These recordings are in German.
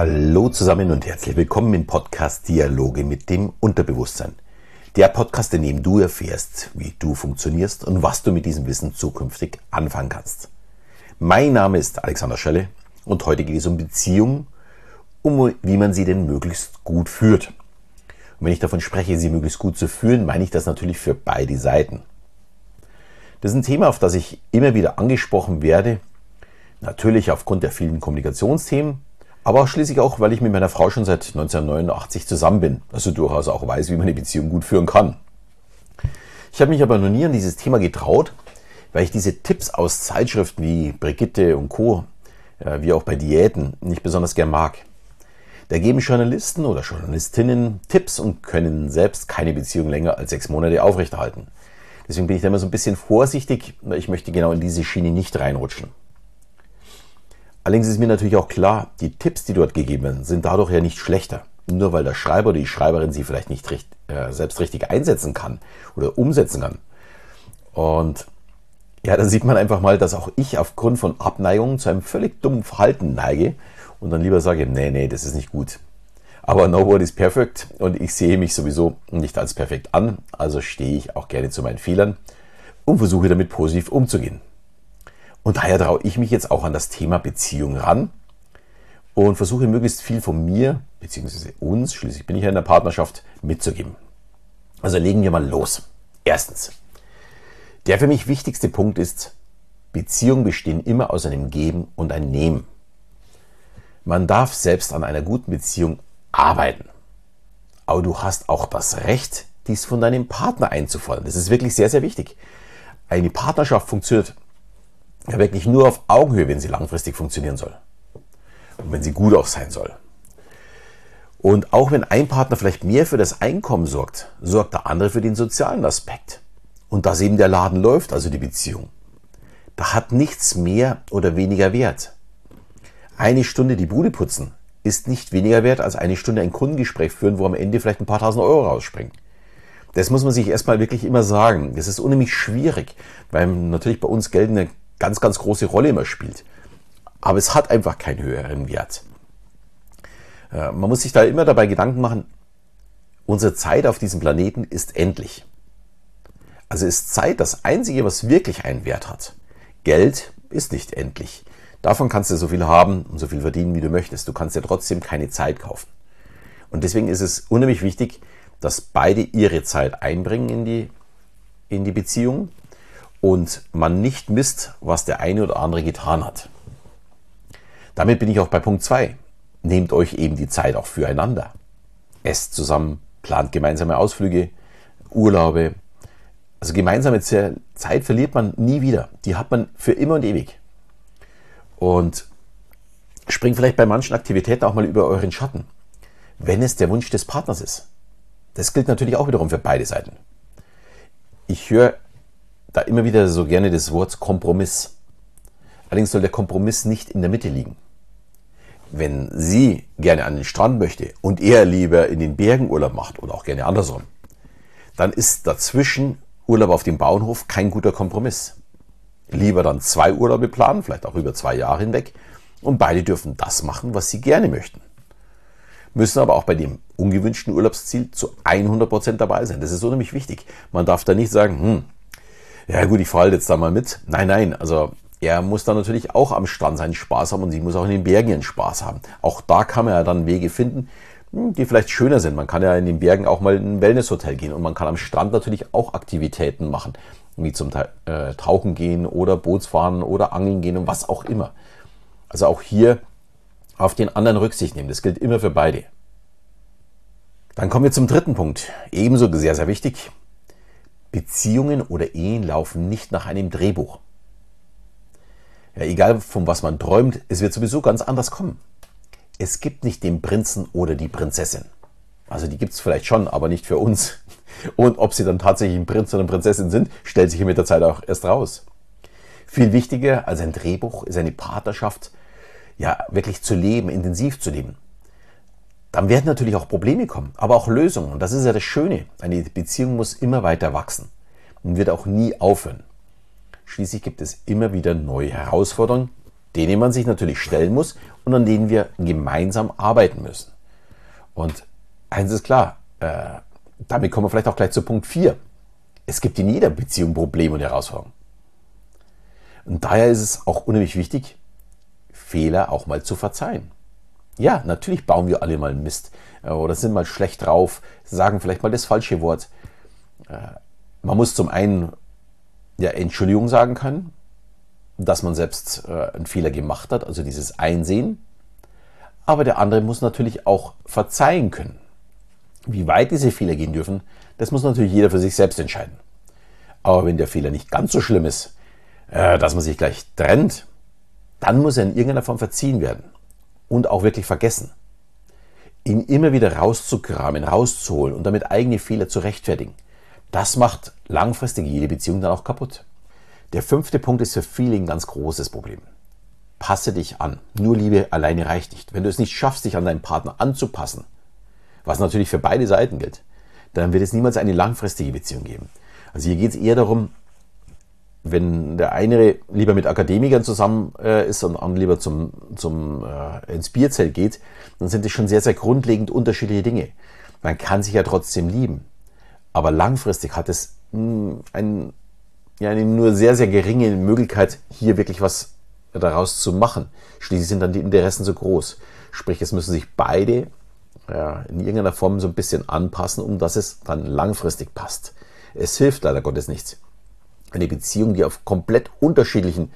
Hallo zusammen und herzlich willkommen im Podcast Dialoge mit dem Unterbewusstsein. Der Podcast, in dem du erfährst, wie du funktionierst und was du mit diesem Wissen zukünftig anfangen kannst. Mein Name ist Alexander Schelle und heute geht es um Beziehungen, um wie man sie denn möglichst gut führt. Und wenn ich davon spreche, sie möglichst gut zu führen, meine ich das natürlich für beide Seiten. Das ist ein Thema, auf das ich immer wieder angesprochen werde. Natürlich aufgrund der vielen Kommunikationsthemen, aber schließlich auch, weil ich mit meiner Frau schon seit 1989 zusammen bin, also durchaus auch weiß, wie man eine Beziehung gut führen kann. Ich habe mich aber noch nie an dieses Thema getraut, weil ich diese Tipps aus Zeitschriften wie Brigitte und Co., äh, wie auch bei Diäten, nicht besonders gern mag. Da geben Journalisten oder Journalistinnen Tipps und können selbst keine Beziehung länger als sechs Monate aufrechterhalten. Deswegen bin ich da immer so ein bisschen vorsichtig, weil ich möchte genau in diese Schiene nicht reinrutschen. Allerdings ist mir natürlich auch klar, die Tipps, die dort gegeben werden, sind dadurch ja nicht schlechter. Nur weil der Schreiber oder die Schreiberin sie vielleicht nicht recht, äh, selbst richtig einsetzen kann oder umsetzen kann. Und ja, dann sieht man einfach mal, dass auch ich aufgrund von Abneigungen zu einem völlig dummen Verhalten neige und dann lieber sage, nee, nee, das ist nicht gut. Aber nobody is perfect und ich sehe mich sowieso nicht als perfekt an, also stehe ich auch gerne zu meinen Fehlern und versuche damit positiv umzugehen. Und daher traue ich mich jetzt auch an das Thema Beziehung ran und versuche möglichst viel von mir, beziehungsweise uns, schließlich bin ich ja in der Partnerschaft, mitzugeben. Also legen wir mal los. Erstens, der für mich wichtigste Punkt ist, Beziehungen bestehen immer aus einem Geben und einem Nehmen. Man darf selbst an einer guten Beziehung arbeiten. Aber du hast auch das Recht, dies von deinem Partner einzufordern. Das ist wirklich sehr, sehr wichtig. Eine Partnerschaft funktioniert ja wirklich nur auf Augenhöhe, wenn sie langfristig funktionieren soll. Und wenn sie gut auch sein soll. Und auch wenn ein Partner vielleicht mehr für das Einkommen sorgt, sorgt der andere für den sozialen Aspekt. Und dass eben der Laden läuft, also die Beziehung. Da hat nichts mehr oder weniger Wert. Eine Stunde die Bude putzen ist nicht weniger wert als eine Stunde ein Kundengespräch führen, wo am Ende vielleicht ein paar tausend Euro rausspringen. Das muss man sich erstmal wirklich immer sagen. Das ist unheimlich schwierig, weil natürlich bei uns Geld eine ganz, ganz große Rolle immer spielt. Aber es hat einfach keinen höheren Wert. Äh, man muss sich da immer dabei Gedanken machen, unsere Zeit auf diesem Planeten ist endlich. Also ist Zeit das Einzige, was wirklich einen Wert hat. Geld ist nicht endlich. Davon kannst du so viel haben und so viel verdienen, wie du möchtest. Du kannst ja trotzdem keine Zeit kaufen. Und deswegen ist es unheimlich wichtig, dass beide ihre Zeit einbringen in die, in die Beziehung und man nicht misst, was der eine oder andere getan hat. Damit bin ich auch bei Punkt 2. Nehmt euch eben die Zeit auch füreinander. Esst zusammen, plant gemeinsame Ausflüge, Urlaube. Also gemeinsame Zeit verliert man nie wieder. Die hat man für immer und ewig. Und springt vielleicht bei manchen Aktivitäten auch mal über euren Schatten, wenn es der Wunsch des Partners ist. Das gilt natürlich auch wiederum für beide Seiten. Ich höre da immer wieder so gerne das Wort Kompromiss. Allerdings soll der Kompromiss nicht in der Mitte liegen. Wenn sie gerne an den Strand möchte und er lieber in den Bergen Urlaub macht oder auch gerne andersrum, dann ist dazwischen Urlaub auf dem Bauernhof kein guter Kompromiss. Lieber dann zwei Urlaube planen, vielleicht auch über zwei Jahre hinweg, und beide dürfen das machen, was sie gerne möchten. Müssen aber auch bei dem ungewünschten Urlaubsziel zu 100% dabei sein. Das ist so nämlich wichtig. Man darf da nicht sagen, hm, ja gut, ich fahre jetzt da mal mit. Nein, nein, also er muss dann natürlich auch am Strand seinen Spaß haben und sie muss auch in den Bergen ihren Spaß haben. Auch da kann man ja dann Wege finden, hm, die vielleicht schöner sind. Man kann ja in den Bergen auch mal in ein Wellnesshotel gehen und man kann am Strand natürlich auch Aktivitäten machen, wie zum äh, Tauchen gehen oder Bootsfahren oder Angeln gehen und was auch immer. Also auch hier auf den anderen Rücksicht nehmen. Das gilt immer für beide. Dann kommen wir zum dritten Punkt. Ebenso sehr, sehr wichtig. Beziehungen oder Ehen laufen nicht nach einem Drehbuch. Ja, egal von was man träumt, es wird sowieso ganz anders kommen. Es gibt nicht den Prinzen oder die Prinzessin. Also die gibt es vielleicht schon, aber nicht für uns. Und ob sie dann tatsächlich ein Prinz oder eine Prinzessin sind, stellt sich mit der Zeit auch erst raus. Viel wichtiger als ein Drehbuch ist eine Partnerschaft, ja, wirklich zu leben, intensiv zu leben. Dann werden natürlich auch Probleme kommen, aber auch Lösungen. Und das ist ja das Schöne. Eine Beziehung muss immer weiter wachsen und wird auch nie aufhören. Schließlich gibt es immer wieder neue Herausforderungen, denen man sich natürlich stellen muss und an denen wir gemeinsam arbeiten müssen. Und eins ist klar, äh, damit kommen wir vielleicht auch gleich zu Punkt 4. Es gibt in jeder Beziehung Probleme und Herausforderungen. Und daher ist es auch unheimlich wichtig, Fehler auch mal zu verzeihen. Ja, natürlich bauen wir alle mal Mist äh, oder sind mal schlecht drauf, sagen vielleicht mal das falsche Wort. Äh, man muss zum einen ja, Entschuldigung sagen können, dass man selbst äh, einen Fehler gemacht hat, also dieses Einsehen. Aber der andere muss natürlich auch verzeihen können. Wie weit diese Fehler gehen dürfen, das muss natürlich jeder für sich selbst entscheiden. Aber wenn der Fehler nicht ganz so schlimm ist, dass man sich gleich trennt, dann muss er in irgendeiner Form verziehen werden und auch wirklich vergessen. Ihn immer wieder rauszukramen, rauszuholen und damit eigene Fehler zu rechtfertigen, das macht langfristig jede Beziehung dann auch kaputt. Der fünfte Punkt ist für viele ein ganz großes Problem. Passe dich an. Nur Liebe alleine reicht nicht. Wenn du es nicht schaffst, dich an deinen Partner anzupassen, was natürlich für beide Seiten gilt, dann wird es niemals eine langfristige Beziehung geben. Also hier geht es eher darum, wenn der eine lieber mit Akademikern zusammen äh, ist und der andere lieber zum, zum, äh, ins Bierzelt geht, dann sind es schon sehr, sehr grundlegend unterschiedliche Dinge. Man kann sich ja trotzdem lieben. Aber langfristig hat es mh, hm, ein, ja, eine nur sehr, sehr geringe Möglichkeit, hier wirklich was daraus zu machen. Schließlich sind dann die Interessen so groß. Sprich, es müssen sich beide ja, in irgendeiner Form so ein bisschen anpassen, um dass es dann langfristig passt. Es hilft leider Gottes nichts. Eine Beziehung, die auf komplett unterschiedlichen,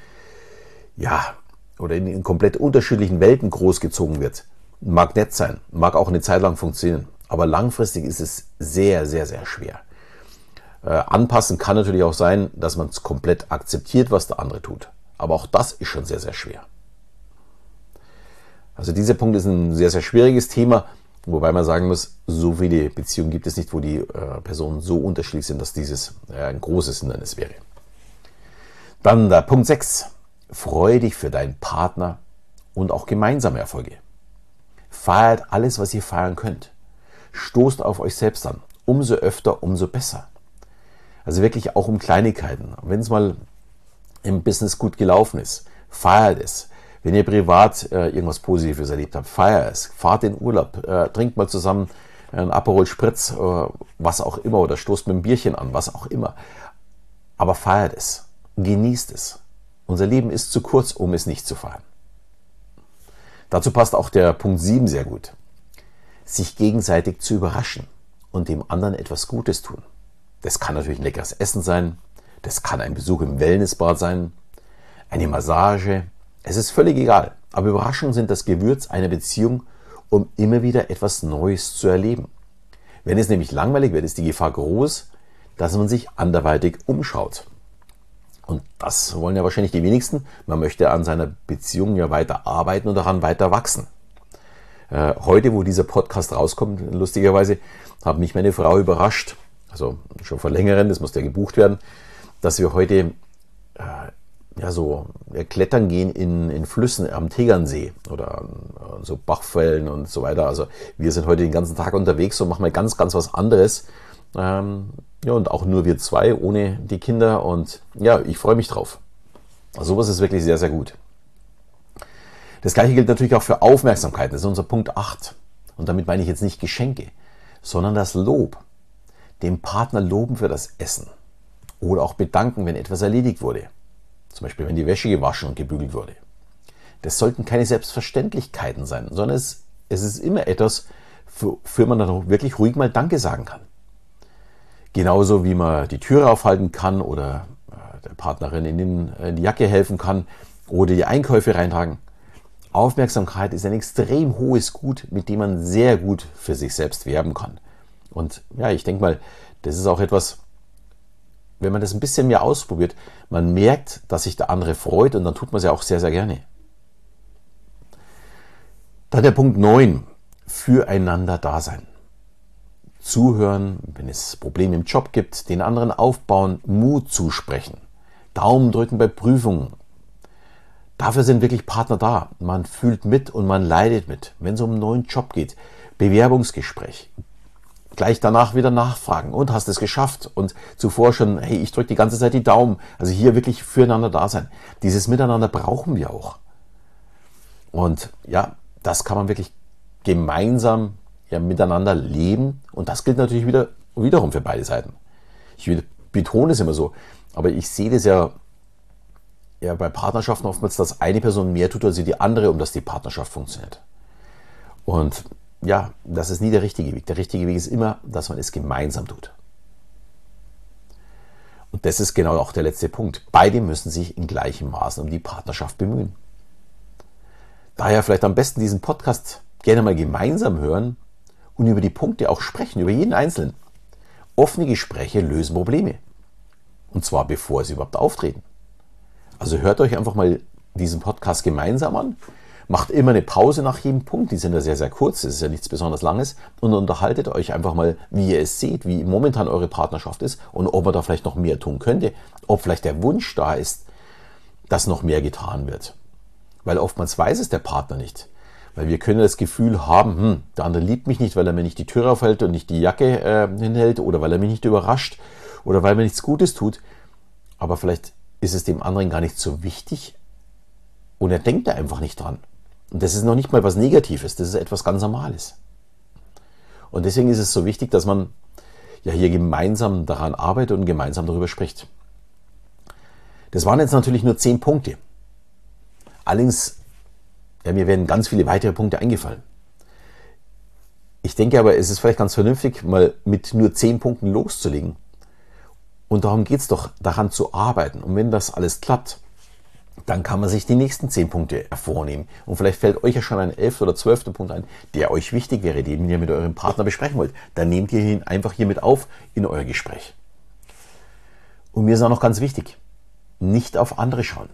ja, oder in, in komplett unterschiedlichen Welten großgezogen wird, mag nett sein, mag auch eine Zeit lang funktionieren, aber langfristig ist es sehr, sehr, sehr schwer. Äh, anpassen kann natürlich auch sein, dass man es komplett akzeptiert, was der andere tut. Aber auch das ist schon sehr, sehr schwer. Also dieser Punkt ist ein sehr, sehr schwieriges Thema. Wobei man sagen muss, so viele Beziehungen gibt es nicht, wo die äh, Personen so unterschiedlich sind, dass dieses äh, ein großes Hindernis wäre. Dann der Punkt 6. Freue dich für deinen Partner und auch gemeinsame Erfolge. Feiert alles, was ihr feiern könnt. Stoßt auf euch selbst an. Umso öfter, umso besser. Also wirklich auch um Kleinigkeiten. Wenn es mal im Business gut gelaufen ist, feiert es. Wenn ihr privat äh, irgendwas Positives erlebt habt, feiert es, fahrt in Urlaub, äh, trinkt mal zusammen einen Aperol Spritz, äh, was auch immer, oder stoßt mit einem Bierchen an, was auch immer. Aber feiert es, genießt es. Unser Leben ist zu kurz, um es nicht zu feiern. Dazu passt auch der Punkt 7 sehr gut. Sich gegenseitig zu überraschen und dem anderen etwas Gutes tun. Das kann natürlich ein leckeres Essen sein, das kann ein Besuch im Wellnessbad sein, eine Massage, es ist völlig egal, aber Überraschungen sind das Gewürz einer Beziehung, um immer wieder etwas Neues zu erleben. Wenn es nämlich langweilig wird, ist die Gefahr groß, dass man sich anderweitig umschaut. Und das wollen ja wahrscheinlich die wenigsten. Man möchte an seiner Beziehung ja weiter arbeiten und daran weiter wachsen. Äh, heute, wo dieser Podcast rauskommt, lustigerweise, hat mich meine Frau überrascht, also schon vor längerem, das musste ja gebucht werden, dass wir heute äh, ja, so ja, klettern gehen in, in Flüssen am Tegernsee oder an so Bachfällen und so weiter. Also wir sind heute den ganzen Tag unterwegs und machen mal ganz, ganz was anderes. Ähm, ja, und auch nur wir zwei ohne die Kinder. Und ja, ich freue mich drauf. Also sowas ist wirklich sehr, sehr gut. Das gleiche gilt natürlich auch für Aufmerksamkeit. Das ist unser Punkt 8. Und damit meine ich jetzt nicht Geschenke, sondern das Lob. Dem Partner loben für das Essen. Oder auch bedanken, wenn etwas erledigt wurde. Zum Beispiel, wenn die Wäsche gewaschen und gebügelt wurde. Das sollten keine Selbstverständlichkeiten sein, sondern es, es ist immer etwas, für, für man dann wirklich ruhig mal Danke sagen kann. Genauso wie man die Türe aufhalten kann oder äh, der Partnerin in, den, in die Jacke helfen kann oder die Einkäufe reintragen. Aufmerksamkeit ist ein extrem hohes Gut, mit dem man sehr gut für sich selbst werben kann. Und ja, ich denke mal, das ist auch etwas, wenn man das ein bisschen mehr ausprobiert, man merkt, dass sich der andere freut und dann tut man es ja auch sehr, sehr gerne. Dann der Punkt 9. Füreinander da sein. Zuhören, wenn es Probleme im Job gibt, den anderen aufbauen, Mut zusprechen. Daumen drücken bei Prüfungen. Dafür sind wirklich Partner da. Man fühlt mit und man leidet mit. Wenn es um einen neuen Job geht, Bewerbungsgespräch, gleich danach wieder nachfragen und hast es geschafft und zuvor schon, hey, ich drücke die ganze Zeit die Daumen. Also hier wirklich füreinander da sein. Dieses Miteinander brauchen wir auch. Und ja, das kann man wirklich gemeinsam ja, miteinander leben. Und das gilt natürlich wieder, wiederum für beide Seiten. Ich betone es immer so, aber ich sehe das ja, ja bei Partnerschaften oftmals, dass eine Person mehr tut als die andere, um dass die Partnerschaft funktioniert. Und ja, das ist nie der richtige Weg. Der richtige Weg ist immer, dass man es gemeinsam tut. Und das ist genau auch der letzte Punkt. Beide müssen sich in gleichem Maßen um die Partnerschaft bemühen. Daher vielleicht am besten diesen Podcast gerne mal gemeinsam hören und über die Punkte auch sprechen, über jeden Einzelnen. Offene Gespräche lösen Probleme. Und zwar bevor sie überhaupt auftreten. Also hört euch einfach mal diesen Podcast gemeinsam an. Macht immer eine Pause nach jedem Punkt. Die sind ja sehr, sehr kurz. Das ist ja nichts besonders Langes. Und unterhaltet euch einfach mal, wie ihr es seht, wie momentan eure Partnerschaft ist und ob man da vielleicht noch mehr tun könnte. Ob vielleicht der Wunsch da ist, dass noch mehr getan wird. Weil oftmals weiß es der Partner nicht. Weil wir können das Gefühl haben, hm, der andere liebt mich nicht, weil er mir nicht die Tür aufhält und nicht die Jacke äh, hinhält oder weil er mich nicht überrascht oder weil mir nichts Gutes tut. Aber vielleicht ist es dem anderen gar nicht so wichtig und er denkt da einfach nicht dran. Und das ist noch nicht mal was Negatives, das ist etwas ganz Normales. Und deswegen ist es so wichtig, dass man ja hier gemeinsam daran arbeitet und gemeinsam darüber spricht. Das waren jetzt natürlich nur zehn Punkte. Allerdings, ja, mir werden ganz viele weitere Punkte eingefallen. Ich denke aber, es ist vielleicht ganz vernünftig, mal mit nur zehn Punkten loszulegen. Und darum geht es doch, daran zu arbeiten. Und wenn das alles klappt, dann kann man sich die nächsten zehn Punkte vornehmen. Und vielleicht fällt euch ja schon ein elfter oder zwölfter Punkt ein, der euch wichtig wäre, den ihr mit eurem Partner besprechen wollt. Dann nehmt ihr ihn einfach hier mit auf in euer Gespräch. Und mir ist auch noch ganz wichtig, nicht auf andere schauen.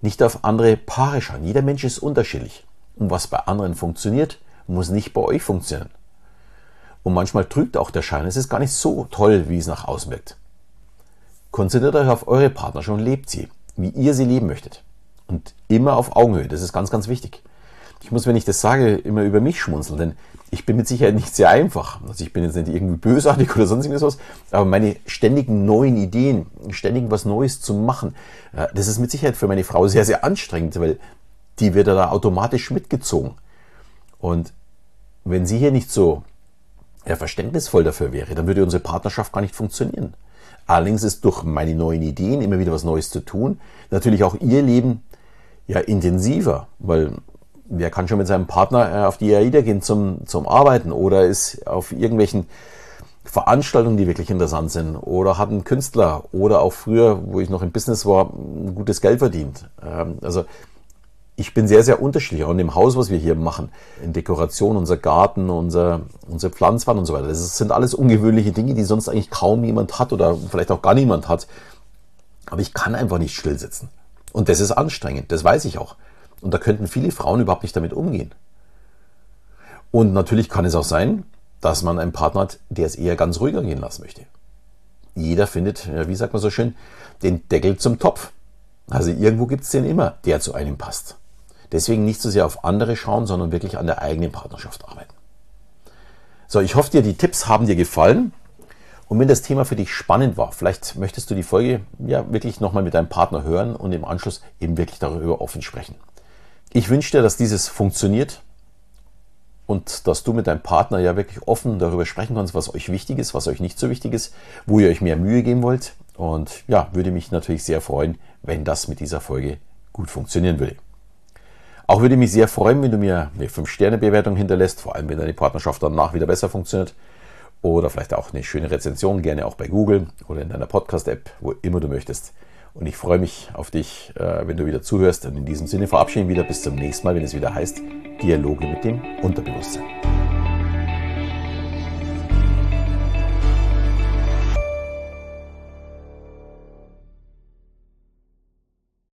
Nicht auf andere Paare schauen. Jeder Mensch ist unterschiedlich. Und was bei anderen funktioniert, muss nicht bei euch funktionieren. Und manchmal trügt auch der Schein. Es ist gar nicht so toll, wie es nach außen wirkt. Konzentriert euch auf eure Partnerschaft und lebt sie, wie ihr sie leben möchtet. Und immer auf Augenhöhe. Das ist ganz, ganz wichtig. Ich muss, wenn ich das sage, immer über mich schmunzeln, denn ich bin mit Sicherheit nicht sehr einfach. Also ich bin jetzt nicht irgendwie bösartig oder sonst irgendwas, aber meine ständigen neuen Ideen, ständig was Neues zu machen, äh, das ist mit Sicherheit für meine Frau sehr, sehr anstrengend, weil die wird da automatisch mitgezogen. Und wenn sie hier nicht so ja, verständnisvoll dafür wäre, dann würde unsere Partnerschaft gar nicht funktionieren. Allerdings ist durch meine neuen Ideen immer wieder was Neues zu tun, natürlich auch ihr Leben ja intensiver, weil wer kann schon mit seinem Partner äh, auf die AIDA gehen zum, zum Arbeiten oder ist auf irgendwelchen Veranstaltungen, die wirklich interessant sind oder hat einen Künstler oder auch früher, wo ich noch im Business war, gutes Geld verdient. Ähm, also ich bin sehr, sehr unterschiedlich. Auch in dem Haus, was wir hier machen, in Dekoration, unser Garten, unser, unsere Pflanzwand und so weiter. Das sind alles ungewöhnliche Dinge, die sonst eigentlich kaum jemand hat oder vielleicht auch gar niemand hat. Aber ich kann einfach nicht still sitzen. Und das ist anstrengend, das weiß ich auch. Und da könnten viele Frauen überhaupt nicht damit umgehen. Und natürlich kann es auch sein, dass man einen Partner hat, der es eher ganz ruhiger gehen lassen möchte. Jeder findet, wie sagt man so schön, den Deckel zum Topf. Also irgendwo gibt es den immer, der zu einem passt. Deswegen nicht so sehr auf andere schauen, sondern wirklich an der eigenen Partnerschaft arbeiten. So, ich hoffe dir, die Tipps haben dir gefallen. Und wenn das Thema für dich spannend war, vielleicht möchtest du die Folge ja wirklich nochmal mit deinem Partner hören und im Anschluss eben wirklich darüber offen sprechen. Ich wünsche dir, dass dieses funktioniert und dass du mit deinem Partner ja wirklich offen darüber sprechen kannst, was euch wichtig ist, was euch nicht so wichtig ist, wo ihr euch mehr Mühe geben wollt. Und ja, würde mich natürlich sehr freuen, wenn das mit dieser Folge gut funktionieren würde. Auch würde mich sehr freuen, wenn du mir eine 5-Sterne-Bewertung hinterlässt, vor allem wenn deine Partnerschaft danach wieder besser funktioniert. Oder vielleicht auch eine schöne Rezension, gerne auch bei Google oder in deiner Podcast-App, wo immer du möchtest. Und ich freue mich auf dich, äh, wenn du wieder zuhörst. Und in diesem Sinne verabschieden wieder bis zum nächsten Mal, wenn es wieder heißt Dialoge mit dem Unterbewusstsein.